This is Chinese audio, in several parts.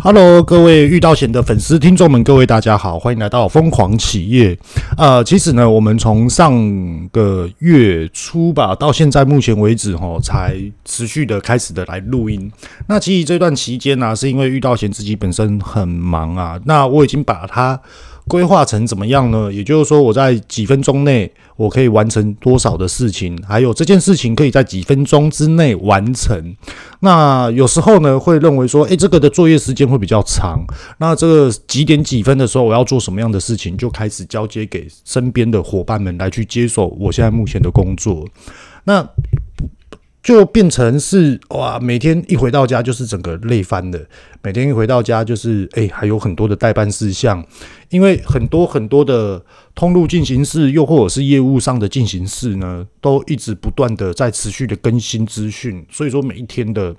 Hello，各位遇到险的粉丝听众们，各位大家好，欢迎来到疯狂企业。呃，其实呢，我们从上个月初吧，到现在目前为止哈，才持续的开始的来录音。那其实这段期间呢、是因为遇到险自己本身很忙啊，那我已经把它。规划成怎么样呢？也就是说，我在几分钟内我可以完成多少的事情，还有这件事情可以在几分钟之内完成。那有时候呢，会认为说，诶，这个的作业时间会比较长。那这个几点几分的时候，我要做什么样的事情，就开始交接给身边的伙伴们来去接手我现在目前的工作。那。就变成是哇，每天一回到家就是整个累翻的。每天一回到家就是哎、还有很多的待办事项，因为很多很多的通路进行式，又或者是业务上的进行式呢，都一直不断的在持续的更新资讯，所以说每一天的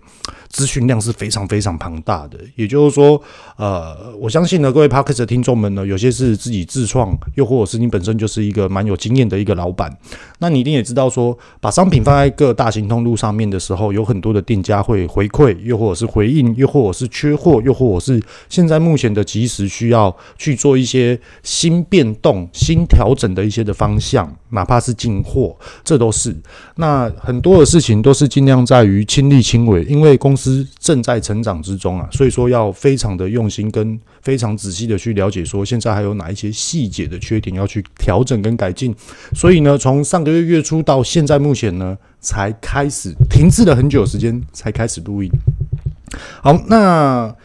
资讯量是非常非常庞大的。也就是说，呃，我相信呢，各位 Podcast 的听众们呢，有些是自己自创，又或者是你本身就是一个蛮有经验的一个老板，那你一定也知道说，把商品放在各大型通路上面的时候，有很多的店家会回馈，又或者是回应，又或者是缺货，又或者是现在目前的即时需要去做一些新变动、新调整的一些的方向，哪怕是进货，这都是。那很多的事情都是尽量在于亲力亲为，因为公司正在成长之中啊，所以说要非常的用心跟非常仔细的去了解，说现在还有哪一些细节的缺点要去调整跟改进。所以呢，从上个月月初到现在目前呢。才开始停滞了很久时间，才开始录音。好，那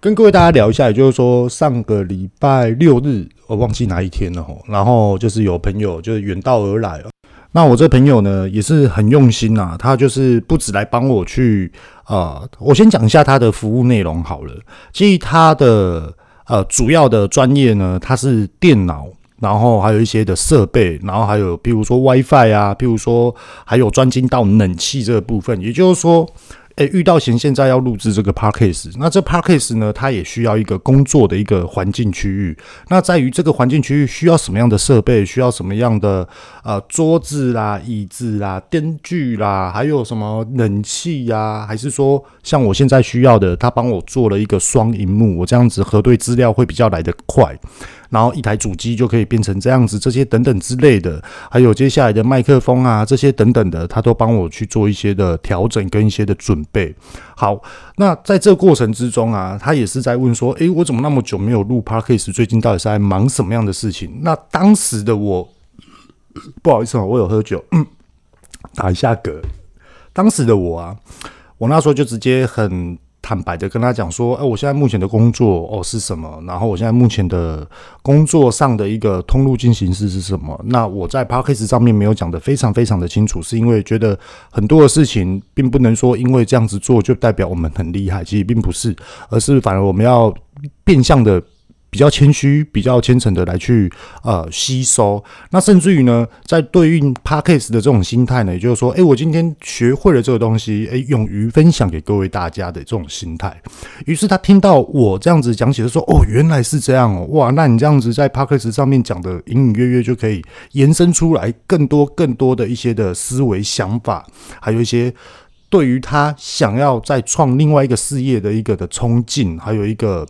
跟各位大家聊一下，也就是说，上个礼拜六日，我忘记哪一天了吼。然后就是有朋友就是远道而来，那我这朋友呢也是很用心呐，他就是不止来帮我去啊、我先讲一下他的服务内容好了。其实他的呃主要的专业呢，他是电脑。然后还有一些的设备，然后还有比如说 WiFi 啊，譬如说还有专精到冷气这个部分，也就是说。诶，遇到贤现在要录制这个 Podcast，那这 Podcast 呢，它也需要一个工作的一个环境区域。那在于这个环境区域需要什么样的设备，需要什么样的呃桌子啦、椅子啦、灯具啦，还有什么冷气呀？还是说像我现在需要的，他帮我做了一个双荧幕，我这样子核对资料会比较来得快。然后一台主机就可以变成这样子，这些等等之类的，还有接下来的麦克风啊，这些等等的，他都帮我去做一些的调整跟一些的准备。好，那在这过程之中啊，他也是在问说，诶，我怎么那么久没有录 Podcast？最近到底是在忙什么样的事情？那当时的我，不好意思啊，我有喝酒，嗯，打一下嗝。当时的我啊，我那时候就直接很。坦白的跟他讲说，哎，我现在目前的工作哦是什么？然后我现在目前的工作上的一个通路进行式是什么？那我在 p a c k a g e 上面没有讲的非常非常的清楚，是因为觉得很多的事情并不能说因为这样子做就代表我们很厉害，其实并不是，而是反而我们要变相的。比较谦虚、比较虔诚的来去呃吸收，那甚至于呢，在对应 Podcast 的这种心态呢，也就是说，诶，我今天学会了这个东西，诶，勇于分享给各位大家的这种心态。于是他听到我这样子讲起来，说，哦，原来是这样哦，哇，那你这样子在 Podcast 上面讲的隐隐约约就可以延伸出来更多更多的一些的思维想法，还有一些。对于他想要再创另外一个事业的一个的冲劲，还有一个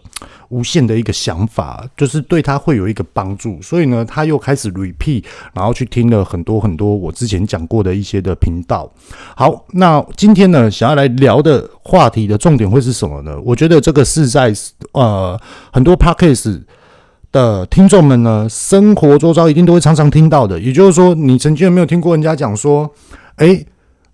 无限的一个想法，就是对他会有一个帮助。所以呢，他又开始 repeat，然后去听了很多很多我之前讲过的一些的频道。好，那今天呢，想要来聊的话题的重点会是什么呢？我觉得这个是在呃很多 podcast 的听众们呢，生活周遭一定都会常常听到的。也就是说，你曾经有没有听过人家讲说，诶，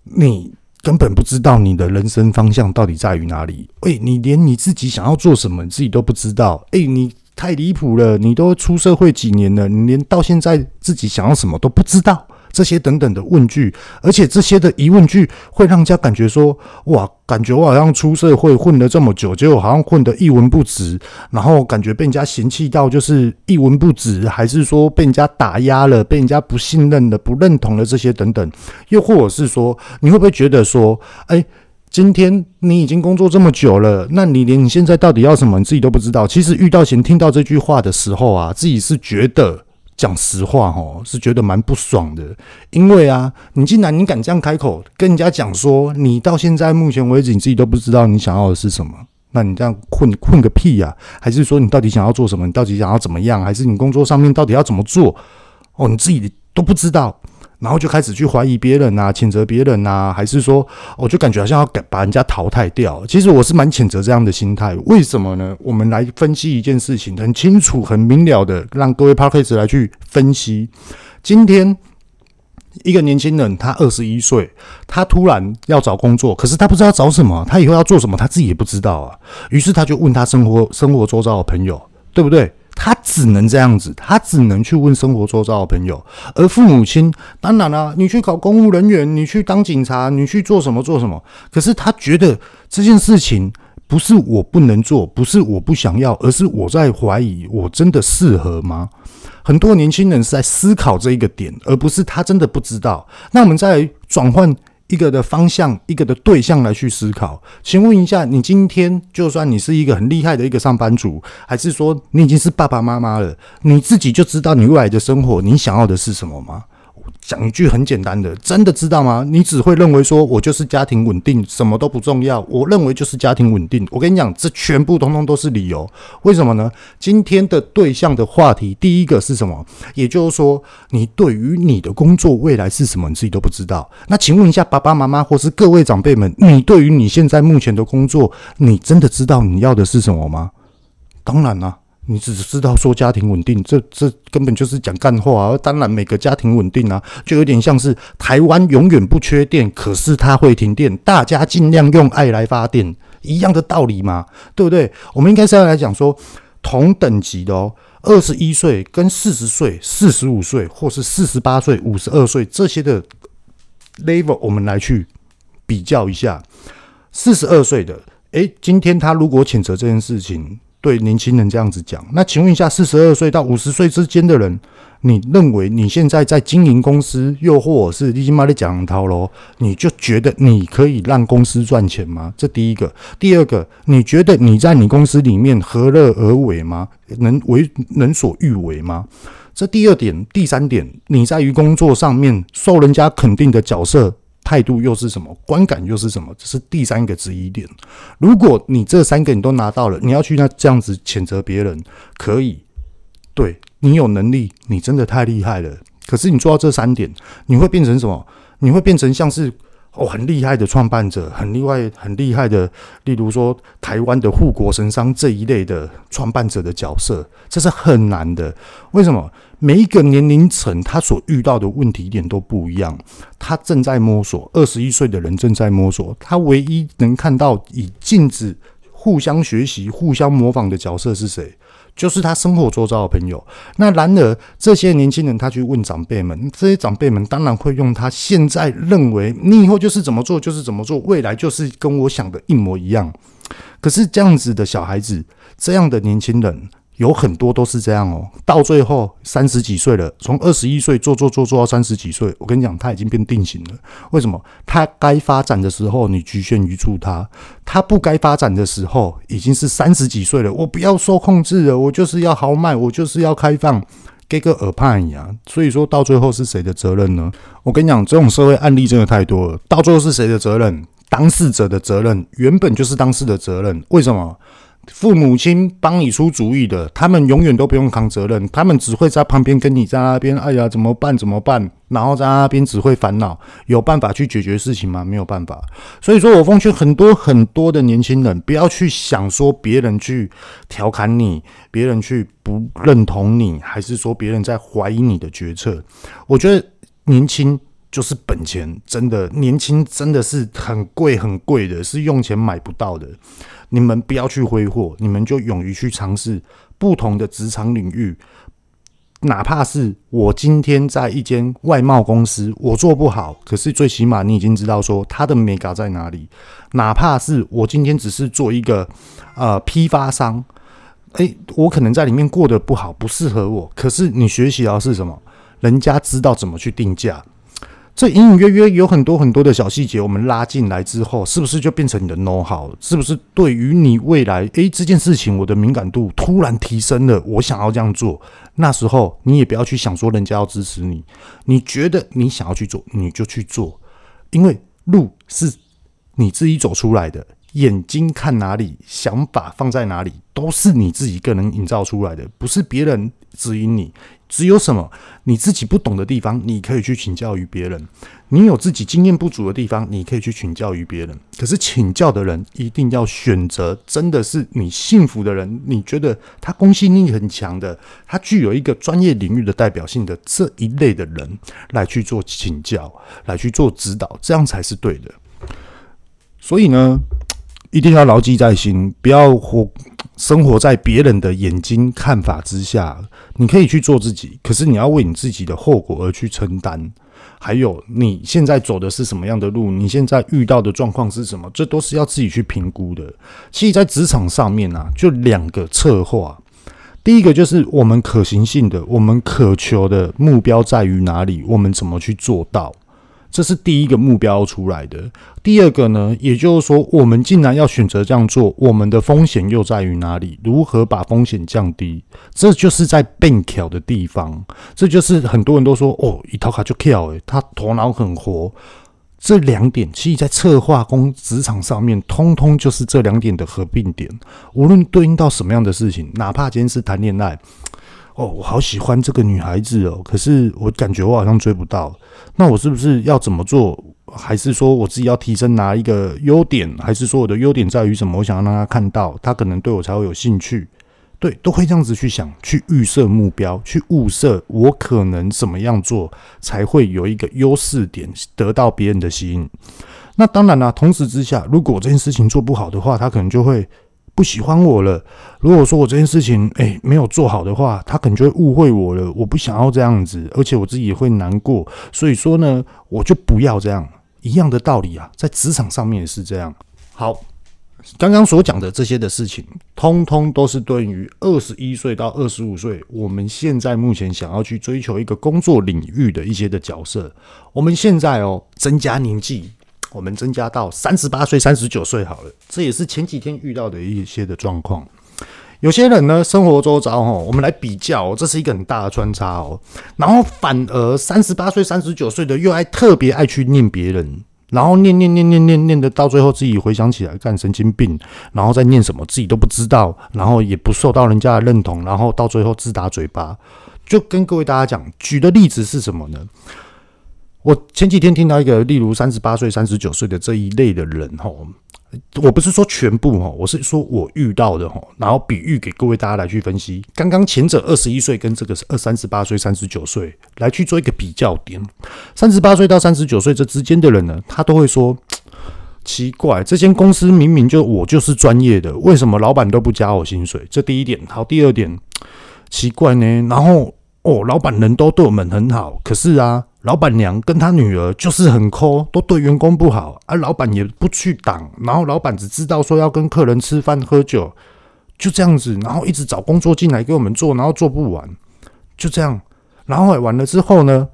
你。根本不知道你的人生方向到底在于哪里。诶，你连你自己想要做什么，你自己都不知道。诶，你太离谱了！你都出社会几年了，你连到现在自己想要什么都不知道。这些等等的问句，而且这些的疑问句会让人家感觉说：哇，感觉我好像出社会混了这么久，结果好像混得一文不值，然后感觉被人家嫌弃到就是一文不值，还是说被人家打压了，被人家不信任了、不认同了这些等等，又或者是说，你会不会觉得说，哎，今天你已经工作这么久了，那你连你现在到底要什么你自己都不知道？其实遇到前听到这句话的时候啊，自己是觉得。讲实话哦，是觉得蛮不爽的，因为啊，你竟然你敢这样开口跟人家讲说，你到现在目前为止你自己都不知道你想要的是什么，那你这样混混个屁呀、还是说你到底想要做什么？你到底想要怎么样？还是你工作上面到底要怎么做？哦，你自己都不知道。然后就开始去怀疑别人啊，谴责别人啊，还是说，我就感觉好像要把人家淘汰掉。其实我是蛮谴责这样的心态。为什么呢？我们来分析一件事情，很清楚、很明了的，让各位 Podcast 来去分析。今天一个年轻人，他二十一岁，他突然要找工作，可是他不知道找什么，他以后要做什么，他自己也不知道啊。于是他就问他生活生活周遭的朋友，对不对？他只能这样子，他只能去问生活周遭的朋友，而父母亲当然啦、你去考公务人员，你去当警察，你去做什么做什么。可是他觉得这件事情不是我不能做，不是我不想要，而是我在怀疑我真的适合吗？很多年轻人是在思考这一个点，而不是他真的不知道。那我们再转换。一个的方向，一个的对象来去思考。请问一下，你今天就算你是一个很厉害的一个上班族，还是说你已经是爸爸妈妈了，你自己就知道你未来的生活，你想要的是什么吗？讲一句很简单的，真的知道吗？你只会认为说，我就是家庭稳定，什么都不重要。我认为就是家庭稳定。我跟你讲，这全部通通都是理由。为什么呢？今天的对象的话题，第一个是什么？也就是说，你对于你的工作未来是什么，你自己都不知道。那请问一下，爸爸妈妈或是各位长辈们，你对于你现在目前的工作，你真的知道你要的是什么吗？当然了。你只知道说家庭稳定，这这根本就是讲干话啊！当然，每个家庭稳定啊，就有点像是台湾永远不缺电，可是它会停电，大家尽量用爱来发电，一样的道理嘛，对不对？我们应该是要来讲说同等级的哦，二十一岁跟四十岁、四十五岁，或是四十八岁、五十二岁这些的 level，我们来去比较一下。四十二岁的，诶，今天他如果谴责这件事情。对年轻人这样子讲，那请问一下，四十二岁到五十岁之间的人，你认为你现在在经营公司，又或者是你妈的讲套喽，你就觉得你可以让公司赚钱吗？这第一个，第二个，你觉得你在你公司里面何乐而为吗？能为能所欲为吗？这第二点，第三点，你在于工作上面受人家肯定的角色。态度又是什么？观感又是什么？这是第三个质疑点。如果你这三个你都拿到了，你要去那这样子谴责别人，可以，对，你有能力，你真的太厉害了。可是你做到这三点，你会变成什么？你会变成像是。哦，很厉害的创办者，很厉害、很厉害的，例如说台湾的护国神商这一类的创办者的角色，这是很难的。为什么？每一个年龄层他所遇到的问题点都不一样，他正在摸索。二十一岁的人正在摸索，他唯一能看到以镜子互相学习、互相模仿的角色是谁？就是他生活周遭的朋友。那然而，这些年轻人他去问长辈们，这些长辈们当然会用他现在认为你以后就是怎么做就是怎么做，未来就是跟我想的一模一样。可是这样子的小孩子，这样的年轻人。有很多都是这样哦，到最后三十几岁了，从二十一岁做做做做到三十几岁，我跟你讲，他已经变定型了。为什么？他该发展的时候，你局限于住他；他不该发展的时候，已经是三十几岁了。我不要受控制了，我就是要豪迈，我就是要开放，给个耳畔呀。所以说到最后是谁的责任呢？我跟你讲，这种社会案例真的太多了。到最后是谁的责任？当事者的责任，原本就是当事的责任。为什么？父母亲帮你出主意的，他们永远都不用扛责任，他们只会在旁边跟你在那边，哎呀，怎么办？怎么办？然后在那边只会烦恼，有办法去解决事情吗？没有办法。所以说我奉劝很多很多的年轻人，不要去想说别人去调侃你，别人去不认同你，还是说别人在怀疑你的决策。我觉得年轻就是本钱，真的，年轻真的是很贵很贵的，是用钱买不到的。你们不要去挥霍，你们就勇于去尝试不同的职场领域。哪怕是我今天在一间外贸公司，我做不好，可是最起码你已经知道说它的美感在哪里。哪怕是我今天只是做一个呃批发商，诶，我可能在里面过得不好，不适合我。可是你学习到是什么？人家知道怎么去定价。这隐隐约约有很多很多的小细节，我们拉进来之后，是不是就变成你的 know how？是不是对于你未来，诶，这件事情我的敏感度突然提升了，我想要这样做，那时候你也不要去想说人家要支持你，你觉得你想要去做，你就去做，因为路是你自己走出来的，眼睛看哪里，想法放在哪里，都是你自己个人营造出来的，不是别人指引你。只有什么你自己不懂的地方，你可以去请教于别人；你有自己经验不足的地方，你可以去请教于别人。可是请教的人一定要选择真的是你信服的人，你觉得他公信力很强的，他具有一个专业领域的代表性的这一类的人来去做请教，来去做指导，这样才是对的。所以呢，一定要牢记在心，不要活生活在别人的眼睛看法之下。你可以去做自己，可是你要为你自己的后果而去承担。还有，你现在走的是什么样的路？你现在遇到的状况是什么？这都是要自己去评估的。其实，在职场上面啊，就两个策划。第一个就是我们可行性的，我们渴求的目标在于哪里？我们怎么去做到？这是第一个目标出来的。第二个呢，也就是说，我们既然要选择这样做，我们的风险又在于哪里？如何把风险降低？这就是在变巧的地方。这就是很多人都说哦，一套卡就巧诶，他头脑很活。这两点，其实在策划工职场上面，通通就是这两点的合并点。无论对应到什么样的事情，哪怕今天是谈恋爱。哦，我好喜欢这个女孩子哦，可是我感觉我好像追不到，那我是不是要怎么做？还是说我自己要提升哪一个优点？还是说我的优点在于什么？我想要让她看到，她可能对我才会有兴趣。对，都会这样子去想，去预设目标，去物色我可能怎么样做才会有一个优势点，得到别人的吸引。那当然啦，同时之下，如果这件事情做不好的话，他可能就会。不喜欢我了。如果说我这件事情诶、没有做好的话，他可能就会误会我了。我不想要这样子，而且我自己也会难过。所以说呢，我就不要这样。一样的道理啊，在职场上面也是这样。好，刚刚所讲的这些的事情，通通都是对于二十一岁到二十五岁，我们现在目前想要去追求一个工作领域的一些的角色。我们现在哦，增加年纪。我们增加到三十八岁、三十九岁好了，这也是前几天遇到的一些的状况。有些人呢，生活周遭哦，我们来比较，这是一个很大的穿插哦。然后反而三十八岁、三十九岁的又爱特别爱去念别人，然后念念念念念念的，到最后自己回想起来干神经病，然后再念什么自己都不知道，然后也不受到人家的认同，然后到最后自打嘴巴。就跟各位大家讲，举的例子是什么呢？我前几天听到一个，例如三十八岁、三十九岁的这一类的人，吼，我不是说全部，吼，我是说我遇到的，吼，然后比喻给各位大家来去分析。刚刚前者二十一岁跟这个是二三十八岁、三十九岁来去做一个比较点。三十八岁到三十九岁这之间的人呢，他都会说奇怪，这间公司明明就我就是专业的，为什么老板都不加我薪水？这第一点。好，第二点，奇怪呢，然后哦，老板人都对我们很好，可是啊。老板娘跟他女儿就是很抠，都对员工不好，而老板也不去挡，然后老板只知道说要跟客人吃饭喝酒，就这样子，然后一直找工作进来给我们做，然后做不完，就这样，然后完了之后呢，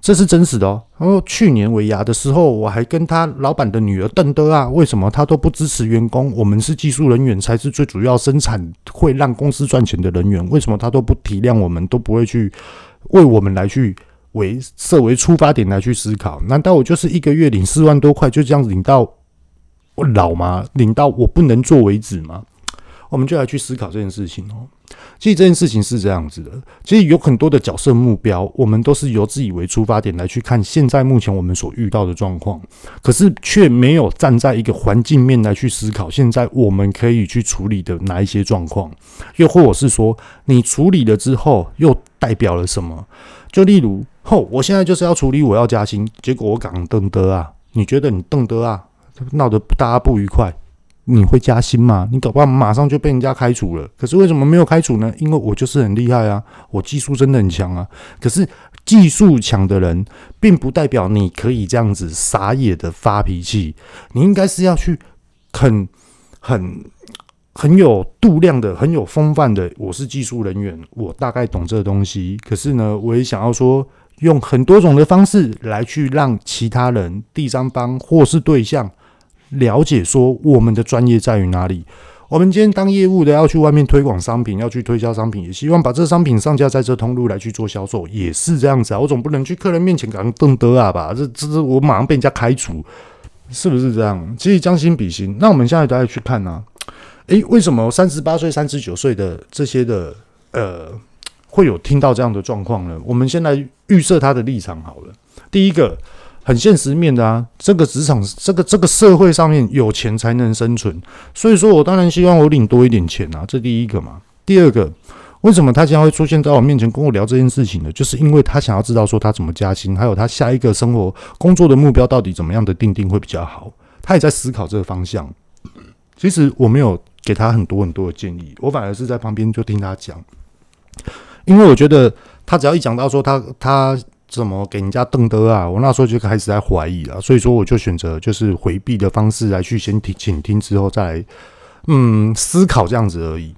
这是真实的哦。然后去年尾牙的时候，我还跟他老板的女儿邓德啊，为什么他都不支持员工？我们是技术人员，才是最主要生产会让公司赚钱的人员，为什么他都不体谅我们，都不会去为我们来去？为设为出发点来去思考，难道我就是一个月领四万多块，就这样领到我老吗？领到我不能做为止吗？我们就来去思考这件事情哦。其实这件事情是这样子的，其实有很多的角色目标，我们都是由自己为出发点来去看现在目前我们所遇到的状况，可是却没有站在一个环境面来去思考，现在我们可以去处理的哪一些状况，又或者是说，你处理了之后又代表了什么？就例如。吼，我现在就是要处理，我要加薪，结果我讲邓德啊，你觉得你邓德啊闹得大家不愉快，你会加薪吗？你搞不好马上就被人家开除了。可是为什么没有开除呢？因为我就是很厉害啊，我技术真的很强啊。可是技术强的人，并不代表你可以这样子傻野的发脾气，你应该是要去很很很有度量的，很有风范的。我是技术人员，我大概懂这个东西。可是呢，我也想要说。用很多种的方式来去让其他人、第三方或是对象了解说我们的专业在于哪里。我们今天当业务的要去外面推广商品，要去推销商品，也希望把这商品上架在这通路来去做销售，也是这样子啊。我总不能去客人面前讲邓德啊吧？这这这我马上被人家开除。是不是这样？其实将心比心，那我们现在都要去看呢、啊。诶，为什么三十八岁、三十九岁的这些的呃，会有听到这样的状况呢？我们先来预设他的立场好了。第一个，很现实面的啊，这个职场、这个这个社会上面有钱才能生存，所以说我当然希望我领多一点钱啊，这第一个嘛。第二个，为什么他将会出现在我面前跟我聊这件事情呢？就是因为他想要知道说他怎么加薪，还有他下一个生活工作的目标到底怎么样的定定会比较好。他也在思考这个方向。其实我没有。给他很多很多的建议，我反而是在旁边就听他讲，因为我觉得他只要一讲到说他他怎么给人家瞪的啊，我那时候就开始在怀疑了，所以说我就选择就是回避的方式来去先听倾听之后再来嗯思考这样子而已，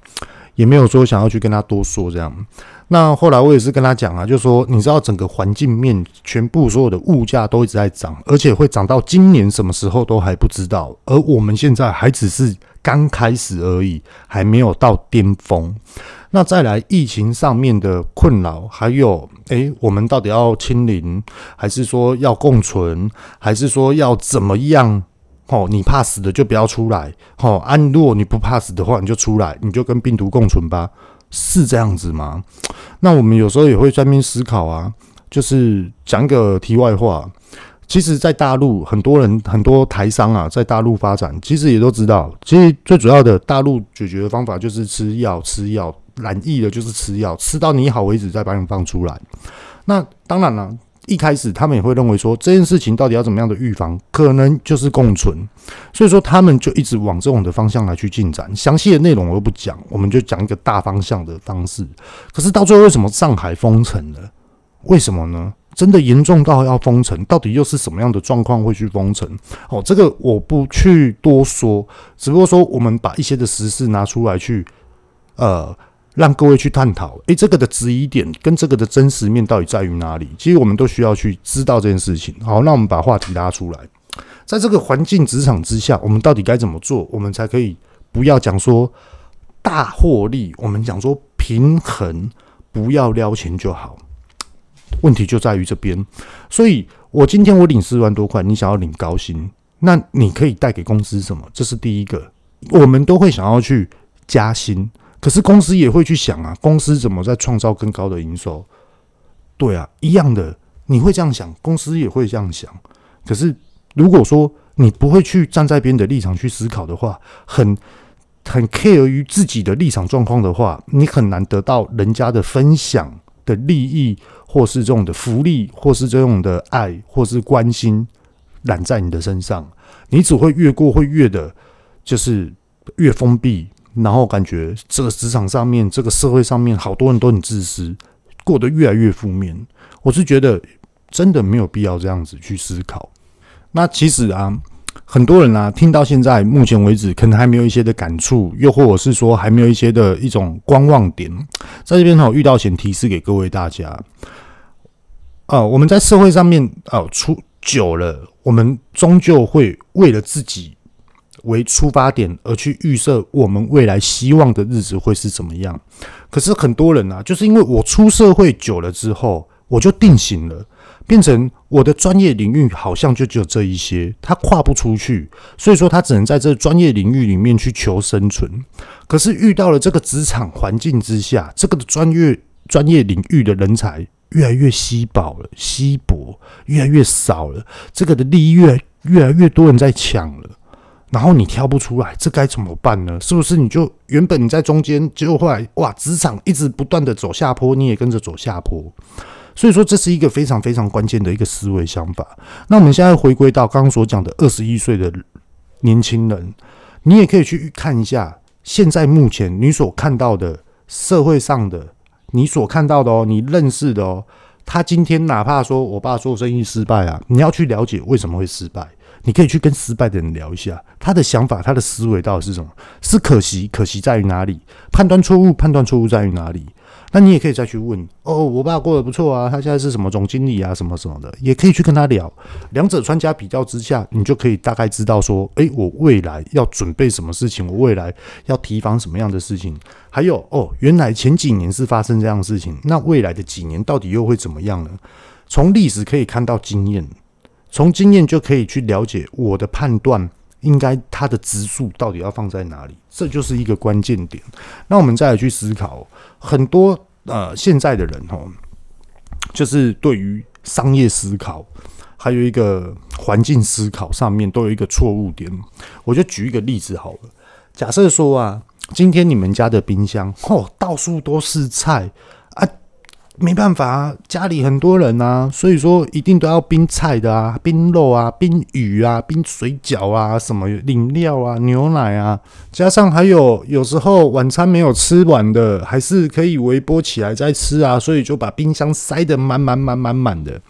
也没有说想要去跟他多说这样。那后来我也是跟他讲啊，就说你知道整个环境面全部所有的物价都一直在涨，而且会涨到今年什么时候都还不知道，而我们现在还只是。刚开始而已，还没有到巅峰。那再来疫情上面的困扰，还有诶，我们到底要清零，还是说要共存，还是说要怎么样？哦，你怕死的就不要出来。哦，啊，如果你不怕死的话，你就出来，你就跟病毒共存吧，是这样子吗？那我们有时候也会专门思考啊，就是讲个题外话。其实，在大陆，很多人很多台商啊，在大陆发展，其实也都知道，其实最主要的大陆解决的方法就是吃药，吃药染疫的就是吃药，吃到你好为止，再把你放出来。那当然了，一开始他们也会认为说，这件事情到底要怎么样的预防，可能就是共存，所以说他们就一直往这种的方向来去进展。详细的内容我又不讲，我们就讲一个大方向的方式。可是到最后，为什么上海封城了？为什么呢？真的严重到要封城，到底又是什么样的状况会去封城？哦，这个我不去多说，只不过说我们把一些的实事拿出来去，呃，让各位去探讨。诶，这个的质疑点跟这个的真实面到底在于哪里？其实我们都需要去知道这件事情。好，那我们把话题拉出来，在这个环境职场之下，我们到底该怎么做，我们才可以不要讲说大获利，我们讲说平衡，不要撩钱就好。问题就在于这边，所以我今天我领四万多块，你想要领高薪，那你可以带给公司什么？这是第一个，我们都会想要去加薪，可是公司也会去想啊，公司怎么在创造更高的营收？对啊，一样的，你会这样想，公司也会这样想。可是如果说你不会去站在别人的立场去思考的话，很很 care 于自己的立场状况的话，你很难得到人家的分享的利益。或是这种的福利，或是这种的爱，或是关心揽在你的身上，你只会越过会越的，就是越封闭，然后感觉这个职场上面，这个社会上面，好多人都很自私，过得越来越负面。我是觉得真的没有必要这样子去思考。那其实啊，很多人啊，听到现在目前为止，可能还没有一些的感触，又或者是说还没有一些的一种观望点，在这边哈，遇到前提示给各位大家。啊、我们在社会上面啊，出、久了，我们终究会为了自己为出发点而去预设我们未来希望的日子会是怎么样。可是很多人啊，就是因为我出社会久了之后，我就定型了，变成我的专业领域好像就只有这一些，他跨不出去，所以说他只能在这专业领域里面去求生存。可是遇到了这个职场环境之下，这个专业专业领域的人才。越来越稀薄了，稀薄越来越少了，这个的利益越来越多人在抢，然后你挑不出来，这该怎么办呢？是不是你就原本你在中间，结果后来哇，职场一直不断的走下坡，你也跟着走下坡，所以说这是一个非常非常关键的一个思维想法。那我们现在回归到刚刚所讲的二十一岁的年轻人，你也可以去看一下，现在目前你所看到的社会上的。你所看到的哦，你认识的哦，他今天哪怕说我爸做生意失败啊，你要去了解为什么会失败，你可以去跟失败的人聊一下，他的想法、他的思维到底是什么？是可惜，可惜在于哪里？判断错误，判断错误在于哪里？那你也可以再去问哦，我爸过得不错啊，他现在是什么总经理啊，什么什么的，也可以去跟他聊。两者专家比较之下，你就可以大概知道说，诶，我未来要准备什么事情，我未来要提防什么样的事情。还有哦，原来前几年是发生这样的事情，那未来的几年到底又会怎么样呢？从历史可以看到经验，从经验就可以去了解我的判断应该它的质数到底要放在哪里，这就是一个关键点。那我们再来去思考，很多呃现在的人哦，就是对于商业思考，还有一个环境思考上面都有一个错误点。我就举一个例子好了，假设说啊，今天你们家的冰箱哦，到处都是菜。没办法啊，家里很多人啊，所以说一定都要冰菜的啊，冰肉啊，冰鱼啊，冰水饺啊，什么饮料啊，牛奶啊，加上还有有时候晚餐没有吃完的，还是可以微波起来再吃啊，所以就把冰箱塞得满满满满满的。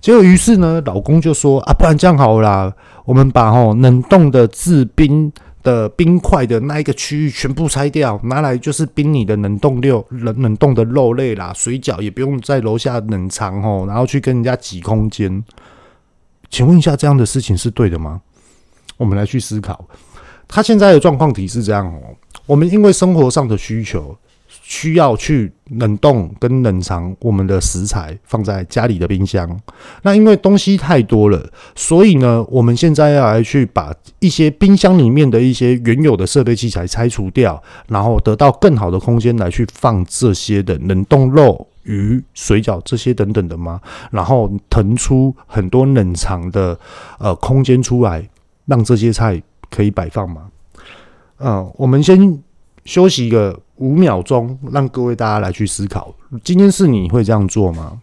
结果于是呢，老公就说啊，不然这样好啦，我们把哦冷冻的制冰。的冰块的那一个区域全部拆掉，拿来就是冰你的冷冻六、冷冷冻的肉类啦，水饺也不用在楼下冷藏哦，然后去跟人家挤空间。请问一下，这样的事情是对的吗？我们来去思考，他现在的状况体是这样哦，我们因为生活上的需求。需要去冷冻跟冷藏我们的食材放在家里的冰箱。那因为东西太多了，所以呢，我们现在要来去把一些冰箱里面的一些原有的设备器材拆除掉，然后得到更好的空间来去放这些的冷冻肉、鱼、水饺这些等等的吗？然后腾出很多冷藏的呃空间出来，让这些菜可以摆放吗？嗯、我们先休息一个。五秒钟，让各位大家来去思考，今天是你会这样做吗？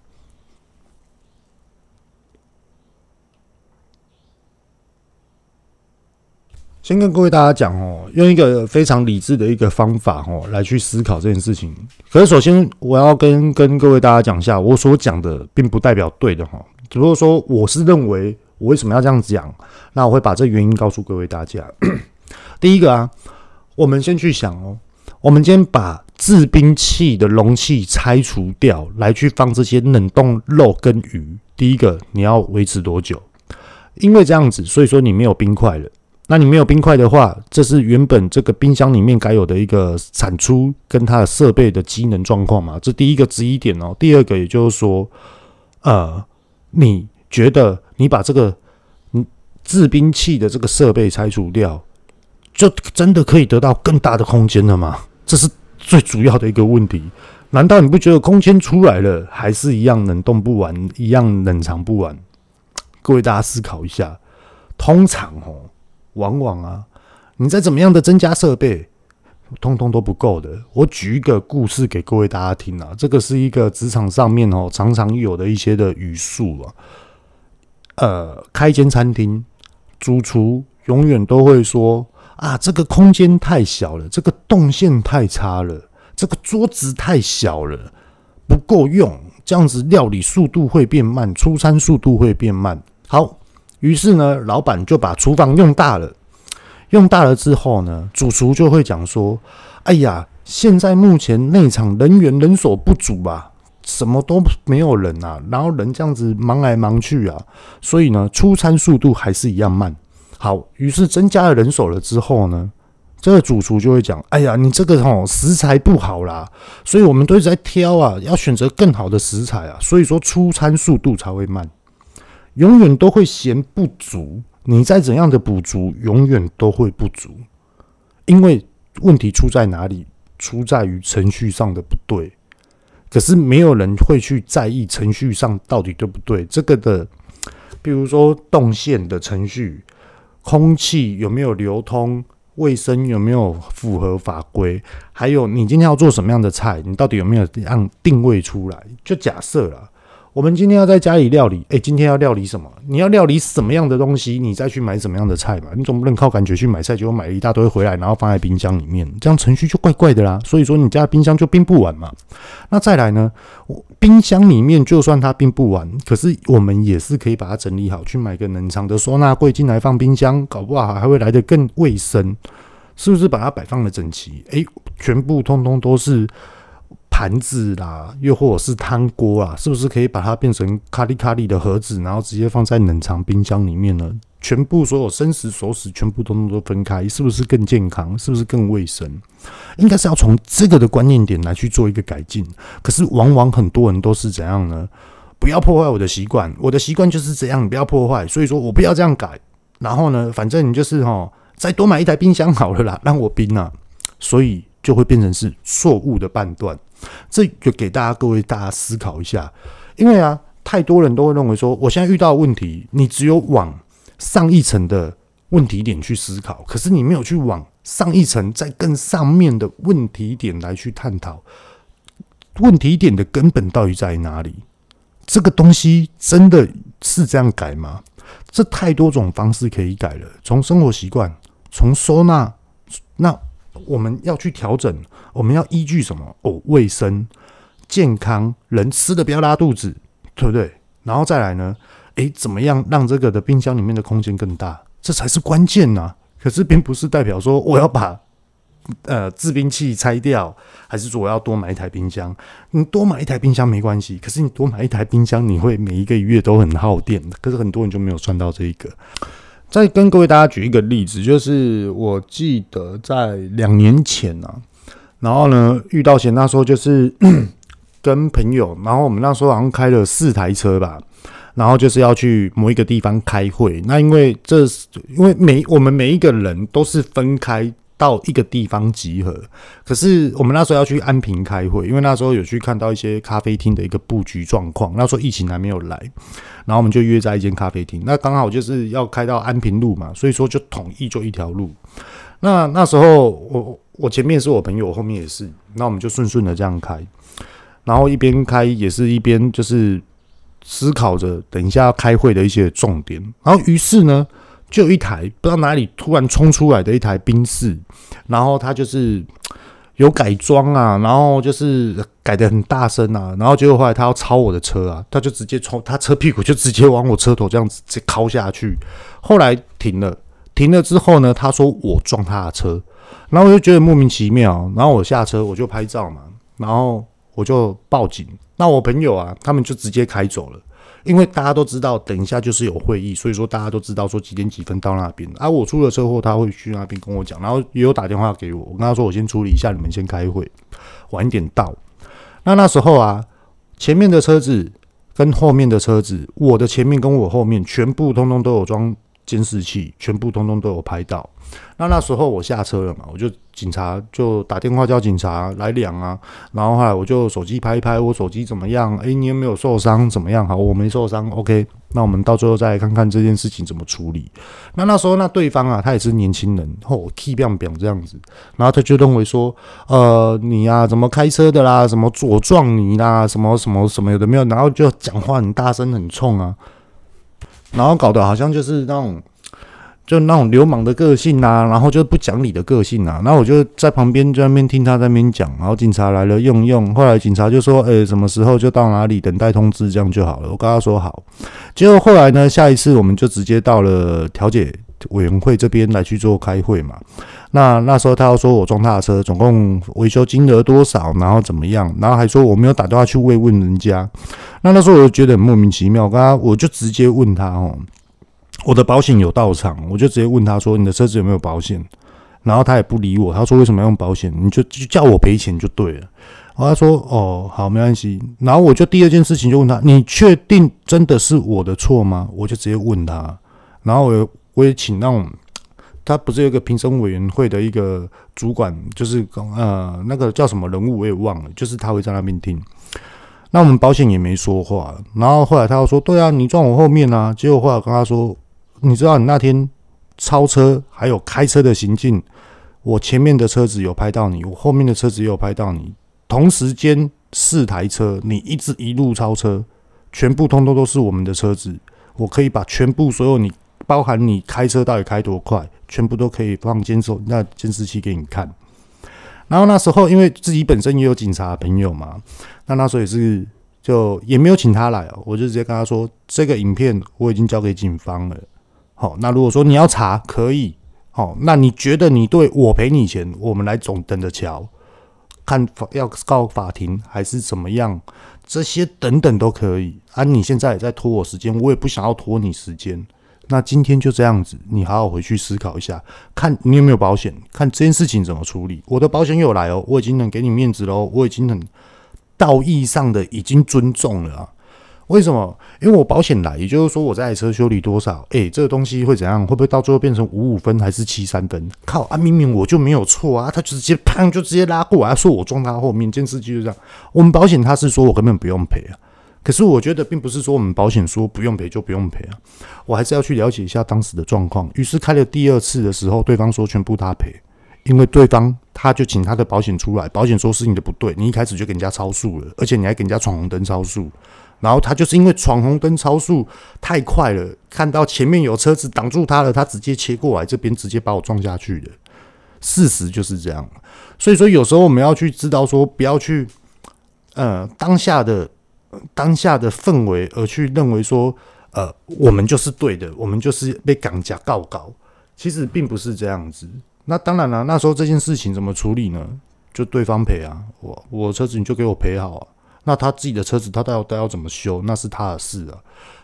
先跟各位大家讲哦，用一个非常理智的一个方法哦，来去思考这件事情。可是，首先我要跟跟各位大家讲一下，我所讲的并不代表对的哈，只不过说我是认为我为什么要这样讲，那我会把这原因告诉各位大家。第一个啊，我们先去想哦。我们今天把制冰器的容器拆除掉，来去放这些冷冻肉跟鱼。第一个，你要维持多久？因为这样子，所以说你没有冰块了。那你没有冰块的话，这是原本这个冰箱里面该有的一个产出跟它的设备的机能状况嘛？这第一个质疑点哦。第二个，也就是说，呃，你觉得你把这个嗯制冰器的这个设备拆除掉，就真的可以得到更大的空间了吗？这是最主要的一个问题，难道你不觉得空间出来了，还是一样冷冻不完，一样冷藏不完？各位大家思考一下，通常哦，往往啊，你再怎么样的增加设备，通通都不够的。我举一个故事给各位大家听啊，这个是一个职场上面哦常常有的一些的语速啊，呃，开间餐厅，主厨永远都会说。啊，这个空间太小了，这个动线太差了，这个桌子太小了，不够用，这样子料理速度会变慢，出餐速度会变慢。好，于是呢，老板就把厨房用大了，用大了之后呢，主厨就会讲说：“哎呀，现在目前内场人员人手不足啊，什么都没有人啊，然后人这样子忙来忙去啊，所以呢，出餐速度还是一样慢。”好，于是增加了人手了之后呢，这个主厨就会讲：“哎呀，你这个哦食材不好啦，所以我们都一直在挑啊，要选择更好的食材啊，所以说出餐速度才会慢，永远都会嫌不足。你再怎样的补足，永远都会不足，因为问题出在哪里？出在于程序上的不对。可是没有人会去在意程序上到底对不对。这个的，比如说动线的程序。”空气有没有流通？卫生有没有符合法规？还有你今天要做什么样的菜？你到底有没有让定位出来？就假设了。我们今天要在家里料理，诶，今天要料理什么？你要料理什么样的东西，你再去买什么样的菜嘛？你总不能靠感觉去买菜，结果买了一大堆回来，然后放在冰箱里面，这样程序就怪怪的啦。所以说，你家的冰箱就冰不完嘛。那再来呢？冰箱里面就算它冰不完，可是我们也是可以把它整理好，去买个冷藏的收纳柜进来放冰箱，搞不好还会来得更卫生，是不是？把它摆放的整齐，诶，全部通通都是。盘子啦，又或者是汤锅啊，是不是可以把它变成咖喱咖喱的盒子，然后直接放在冷藏冰箱里面呢？全部所有生食熟食全部都都分开，是不是更健康？是不是更卫生？应该是要从这个的观念点来去做一个改进。可是往往很多人都是怎样呢？不要破坏我的习惯，我的习惯就是这样，你不要破坏。所以说我不要这样改。然后呢，反正你就是哈，再多买一台冰箱好了啦，让我冰啊。所以就会变成是错误的判断。这就给大家各位大家思考一下，因为啊，太多人都会认为说，我现在遇到问题，你只有往上一层的问题点去思考，可是你没有去往上一层再更上面的问题点来去探讨，问题点的根本到底在哪里？这个东西真的是这样改吗？这太多种方式可以改了，从生活习惯，从收纳，那我们要去调整，我们要依据什么？哦，卫生、健康，人吃的不要拉肚子，对不对？然后再来呢？诶，怎么样让这个的冰箱里面的空间更大？这才是关键呐！可是并不是代表说我要把呃制冰器拆掉，还是说我要多买一台冰箱？你多买一台冰箱没关系，可是你多买一台冰箱，你会每一个月都很耗电。可是很多人就没有算到这一个。再跟各位大家举一个例子，就是我记得在两年前啊，然后呢遇到险，那时候就是 跟朋友，然后我们那时候好像开了四台车吧。然后就是要去某一个地方开会，那因为这因为每我们每一个人都是分开到一个地方集合，可是我们那时候要去安平开会，因为那时候有去看到一些咖啡厅的一个布局状况，那时候疫情还没有来，然后我们就约在一间咖啡厅，那刚好就是要开到安平路嘛，所以说就统一就一条路。那那时候我我前面是我朋友，后面也是，那我们就顺顺的这样开，然后一边开也是一边就是。思考着等一下要开会的一些重点，然后于是呢，就有一台不知道哪里突然冲出来的一台宾士，然后他就是有改装啊，然后就是改的很大声啊，然后结果后来他要超我的车啊，他就直接冲他车屁股就直接往我车头这样子直接靠下去，后来停了，停了之后呢，他说我撞他的车，然后我就觉得莫名其妙，然后我下车我就拍照嘛，然后我就报警。那我朋友啊，他们就直接开走了，因为大家都知道，等一下就是有会议，所以说大家都知道说几点几分到那边。啊，我出了车祸，他会去那边跟我讲，然后也有打电话给我，我跟他说我先处理一下，你们先开会，晚一点到。那那时候啊，前面的车子跟后面的车子，我的前面跟我后面全部通通都有装监视器，全部通通都有拍到。那那时候我下车了嘛，我就警察就打电话叫警察来量啊，然后后来我就手机拍一拍，我手机怎么样？诶，你有没有受伤？怎么样？好，我没受伤，OK。那我们到最后再来看看这件事情怎么处理。那那时候那对方啊，他也是年轻人，哦，key 这样子，然后他就认为说，呃，你呀、怎么开车的啦？什么左撞你啦？什么什么什么有的没有？然后就讲话很大声很冲啊，然后搞得好像就是那种。就那种流氓的个性啊，然后就不讲理的个性啊，然后我就在旁边在那边听他在那边讲，然后警察来了用用，后来警察就说，诶，什么时候就到哪里等待通知，这样就好了。我跟他说好，结果后来呢，下一次我们就直接到了调解委员会这边来去做开会嘛。那那时候他要说我撞他的车，总共维修金额多少，然后怎么样，然后还说我没有打电话去慰问人家。那那时候我就觉得很莫名其妙，我跟他我就直接问他哦。我的保险有到场，我就直接问他说：“你的车子有没有保险？”然后他也不理我，他说：“为什么要用保险？你就就叫我赔钱就对了。”然后他说：“哦，好，没关系。”然后我就第二件事情就问他：“你确定真的是我的错吗？”我就直接问他。然后我我也请那种他不是有一个评审委员会的一个主管，就是呃那个叫什么人物我也忘了，就是他会在那边听。那我们保险也没说话。然后后来他又说：“对啊，你撞我后面啊。”结果后来我跟他说。你知道你那天超车还有开车的行径，我前面的车子有拍到你，我后面的车子也有拍到你，同时间四台车，你一直一路超车，全部通通都是我们的车子，我可以把全部所有你包含你开车到底开多快，全部都可以放监视那监视器给你看。然后那时候因为自己本身也有警察朋友嘛，那那时候也是就也没有请他来哦，我就直接跟他说，这个影片我已经交给警方了。好，那如果说你要查，可以。好，那你觉得你对我赔你钱，我们来总等着瞧，看法要告法庭还是怎么样，这些等等都可以。啊，你现在也在拖我时间，我也不想要拖你时间。那今天就这样子，你好好回去思考一下，看你有没有保险，看这件事情怎么处理。我的保险有来哦，我已经能给你面子喽，我已经很道义上的已经尊重了啊。为什么？因为我保险来，也就是说我这台车修理多少，哎，这个东西会怎样？会不会到最后变成五五分还是七三分？靠啊！明明我就没有错啊，他直接砰就直接拉过来，说我撞他后面，监视器就这样。我们保险他是说我根本不用赔啊，可是我觉得并不是说我们保险说不用赔就不用赔啊，我还是要去了解一下当时的状况。于是开了第二次的时候，对方说全部他赔。因为对方他就请他的保险出来，保险说是你的不对，你一开始就给人家超速了，而且你还给人家闯红灯超速，然后他就是因为闯红灯超速太快了，看到前面有车子挡住他了，他直接切过来这边直接把我撞下去的，事实就是这样。所以说有时候我们要去知道说，不要去呃当下的当下的氛围而去认为说呃我们就是对的，我们就是被港家告告，其实并不是这样子。那当然了、那时候这件事情怎么处理呢？就对方赔啊，我我车子你就给我赔好啊。那他自己的车子他要都要怎么修，那是他的事啊。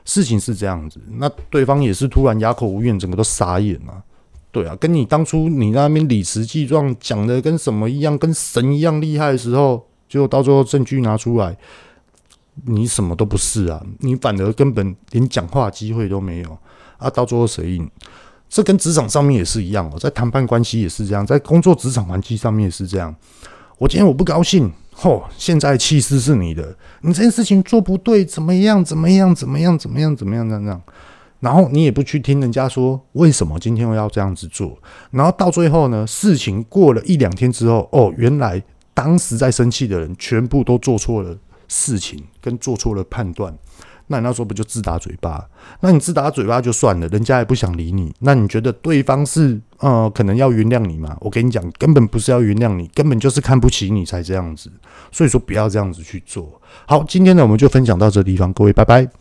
事情是这样子，那对方也是突然哑口无言，整个都傻眼了、对啊，跟你当初你那边理直气壮讲的跟什么一样，跟神一样厉害的时候，结果到最后证据拿出来，你什么都不是啊，你反而根本连讲话机会都没有啊，到最后谁赢？这跟职场上面也是一样哦，在谈判关系也是这样，在工作职场环境上面也是这样。我今天我不高兴，哦，现在气势是你的，你这件事情做不对，怎么样？怎么样？怎么样？怎么样？怎么样？这样，然后你也不去听人家说为什么今天我要这样子做，然后到最后呢，事情过了一两天之后，哦，原来当时在生气的人全部都做错了事情，跟做错了判断。那你那时候不就自打嘴巴？那你自打嘴巴就算了，人家也不想理你。那你觉得对方是呃可能要原谅你吗？我跟你讲，根本不是要原谅你，根本就是看不起你才这样子。所以说不要这样子去做。好，今天呢我们就分享到这地方，各位拜拜。